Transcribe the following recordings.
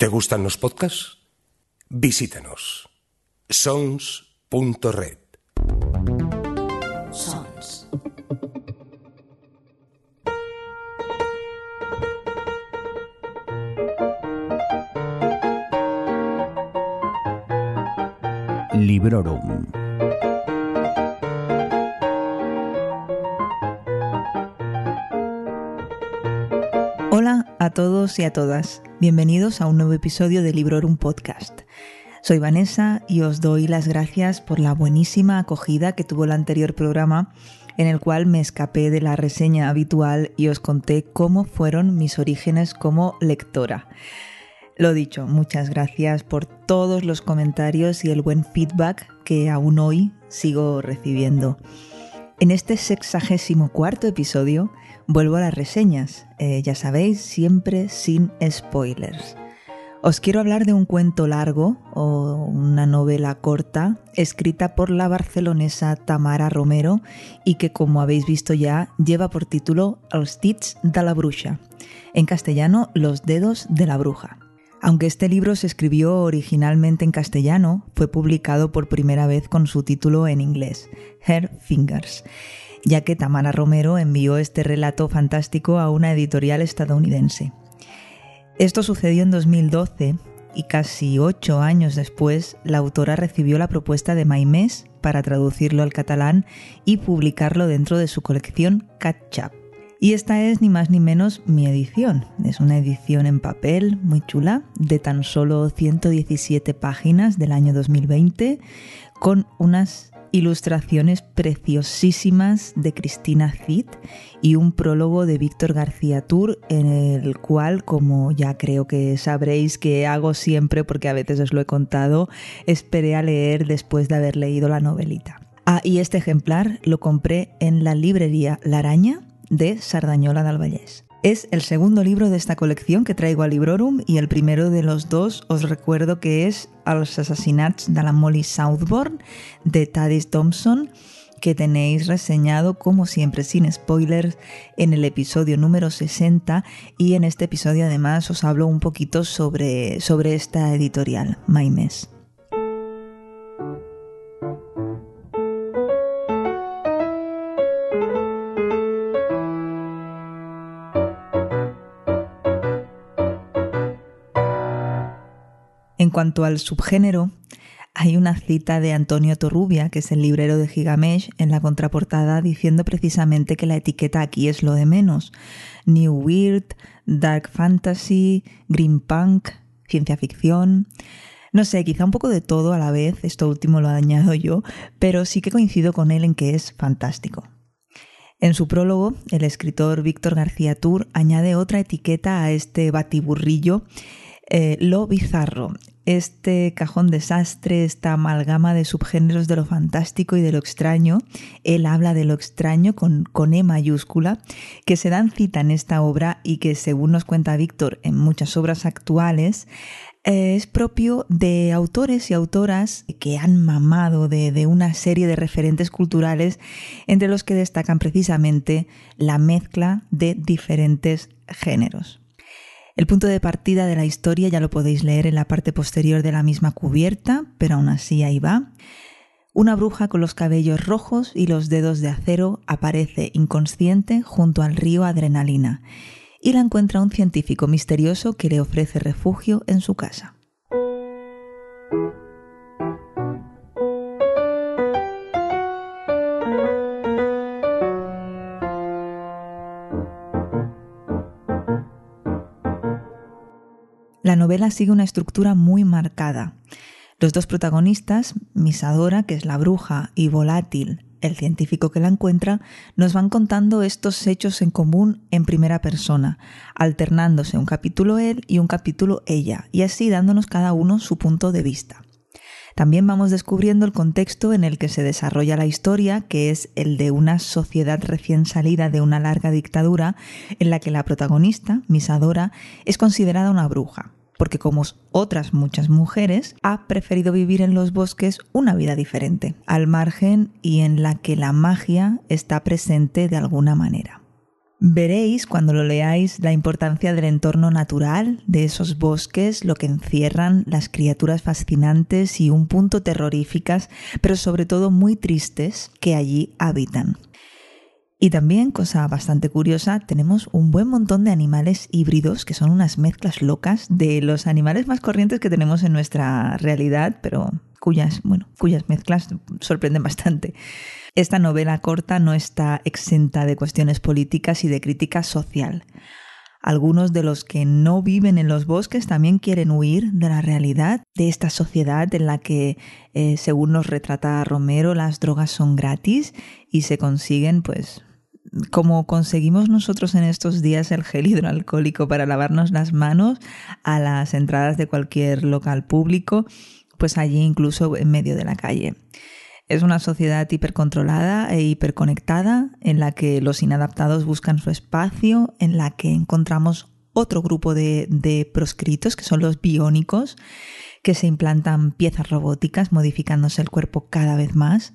¿Te gustan los podcasts? Visítanos. sons.red. Sons. Librorum. Hola a todos y a todas. Bienvenidos a un nuevo episodio de Librorum Podcast. Soy Vanessa y os doy las gracias por la buenísima acogida que tuvo el anterior programa en el cual me escapé de la reseña habitual y os conté cómo fueron mis orígenes como lectora. Lo dicho, muchas gracias por todos los comentarios y el buen feedback que aún hoy sigo recibiendo. En este sexagésimo cuarto episodio vuelvo a las reseñas, eh, ya sabéis, siempre sin spoilers. Os quiero hablar de un cuento largo o una novela corta escrita por la barcelonesa Tamara Romero y que como habéis visto ya lleva por título Els dits de la bruja, en castellano Los dedos de la bruja. Aunque este libro se escribió originalmente en castellano, fue publicado por primera vez con su título en inglés, Her Fingers, ya que Tamara Romero envió este relato fantástico a una editorial estadounidense. Esto sucedió en 2012 y casi ocho años después la autora recibió la propuesta de Maimés para traducirlo al catalán y publicarlo dentro de su colección Catch Up. Y esta es ni más ni menos mi edición. Es una edición en papel muy chula, de tan solo 117 páginas del año 2020, con unas ilustraciones preciosísimas de Cristina Cid y un prólogo de Víctor García Tour en el cual, como ya creo que sabréis que hago siempre porque a veces os lo he contado, esperé a leer después de haber leído la novelita. Ah, y este ejemplar lo compré en la librería La Araña de Sardañola del Vallès. Es el segundo libro de esta colección que traigo a Librorum y el primero de los dos os recuerdo que es Els assassinats de la Molly Southbourne de Taddis Thompson que tenéis reseñado como siempre sin spoilers en el episodio número 60 y en este episodio además os hablo un poquito sobre, sobre esta editorial, Maimes. En cuanto al subgénero, hay una cita de Antonio Torrubia, que es el librero de Gigamesh, en la contraportada diciendo precisamente que la etiqueta aquí es lo de menos. New Weird, Dark Fantasy, Green Punk, ciencia ficción. No sé, quizá un poco de todo a la vez, esto último lo añado yo, pero sí que coincido con él en que es fantástico. En su prólogo, el escritor Víctor García Tour añade otra etiqueta a este batiburrillo eh, lo bizarro, este cajón desastre, esta amalgama de subgéneros de lo fantástico y de lo extraño. Él habla de lo extraño con, con E mayúscula, que se dan cita en esta obra y que, según nos cuenta Víctor, en muchas obras actuales, eh, es propio de autores y autoras que han mamado de, de, una serie de referentes culturales entre los que destacan precisamente la mezcla de diferentes géneros. El punto de partida de la historia ya lo podéis leer en la parte posterior de la misma cubierta, pero aún así ahí va. Una bruja con los cabellos rojos y los dedos de acero aparece inconsciente junto al río Adrenalina y la encuentra un científico misterioso que le ofrece refugio en su casa. La novela sigue una estructura muy marcada. Los dos protagonistas, Misadora, que es la bruja, y Volátil, el científico que la encuentra, nos van contando estos hechos en común en primera persona, alternándose un capítulo él y un capítulo ella, y así dándonos cada uno su punto de vista. También vamos descubriendo el contexto en el que se desarrolla la historia, que es el de una sociedad recién salida de una larga dictadura en la que la protagonista, Misadora, es considerada una bruja, porque como otras muchas mujeres, ha preferido vivir en los bosques una vida diferente, al margen y en la que la magia está presente de alguna manera. Veréis cuando lo leáis la importancia del entorno natural, de esos bosques, lo que encierran, las criaturas fascinantes y un punto terroríficas, pero sobre todo muy tristes, que allí habitan. Y también, cosa bastante curiosa, tenemos un buen montón de animales híbridos, que son unas mezclas locas de los animales más corrientes que tenemos en nuestra realidad, pero cuyas, bueno, cuyas mezclas sorprenden bastante. Esta novela corta no está exenta de cuestiones políticas y de crítica social. Algunos de los que no viven en los bosques también quieren huir de la realidad de esta sociedad en la que, eh, según nos retrata Romero, las drogas son gratis y se consiguen, pues, como conseguimos nosotros en estos días el gel hidroalcohólico para lavarnos las manos a las entradas de cualquier local público, pues allí incluso en medio de la calle. Es una sociedad hipercontrolada e hiperconectada en la que los inadaptados buscan su espacio, en la que encontramos otro grupo de, de, proscritos, que son los biónicos, que se implantan piezas robóticas modificándose el cuerpo cada vez más.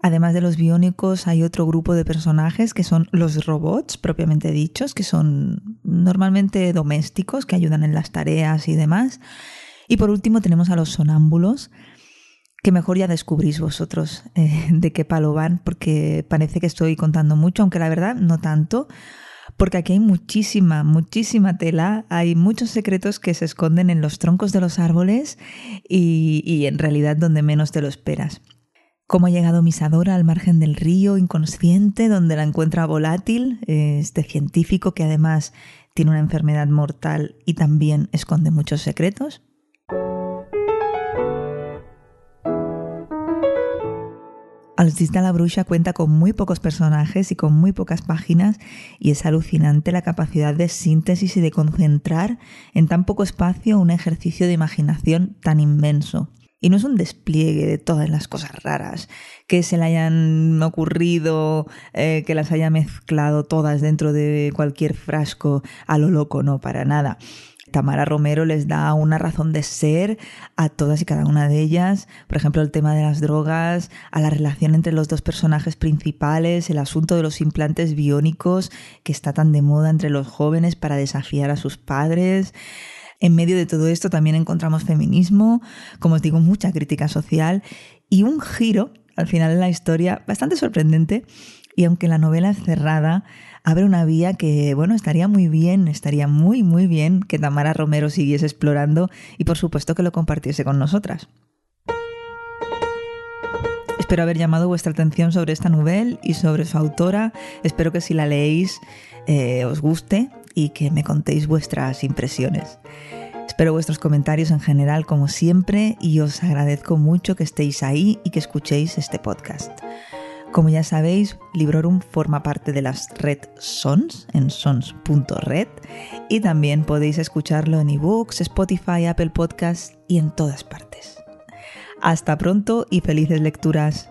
Además de los biónicos, hay otro grupo de personajes que son los robots, propiamente dichos, que son normalmente domésticos, que ayudan en las tareas y demás. Y por último tenemos a los sonámbulos, que mejor ya descubrís vosotros eh, de qué palo van, porque parece que estoy contando mucho, aunque la verdad no tanto, porque aquí hay muchísima, muchísima tela, hay muchos secretos que se esconden en los troncos de los árboles y, y en realidad donde menos te lo esperas. Cómo ha llegado Misadora al margen del río inconsciente, donde la encuentra volátil, este científico que además tiene una enfermedad mortal y también esconde muchos secretos. Alcista la Bruja cuenta con muy pocos personajes y con muy pocas páginas y es alucinante la capacidad de síntesis y de concentrar en tan poco espacio un ejercicio de imaginación tan inmenso. Y no es un despliegue de todas las cosas raras que se le hayan ocurrido, eh, que las haya mezclado todas dentro de cualquier frasco a lo loco, no, para nada. Tamara Romero les da una razón de ser a todas y cada una de ellas. Por ejemplo, el tema de las drogas, a la relación entre los dos personajes principales, el asunto de los implantes biónicos que está tan de moda entre los jóvenes para desafiar a sus padres. En medio de todo esto también encontramos feminismo, como os digo, mucha crítica social y un giro al final de la historia bastante sorprendente. Y aunque la novela es cerrada, abre una vía que, bueno, estaría muy bien, estaría muy, muy bien que Tamara Romero siguiese explorando y por supuesto que lo compartiese con nosotras. Espero haber llamado vuestra atención sobre esta novela y sobre su autora. Espero que si la leéis eh, os guste y que me contéis vuestras impresiones. Espero vuestros comentarios en general como siempre y os agradezco mucho que estéis ahí y que escuchéis este podcast. Como ya sabéis, Librorum forma parte de las Red Sons en sons.red y también podéis escucharlo en ebooks, Spotify, Apple Podcasts y en todas partes. Hasta pronto y felices lecturas.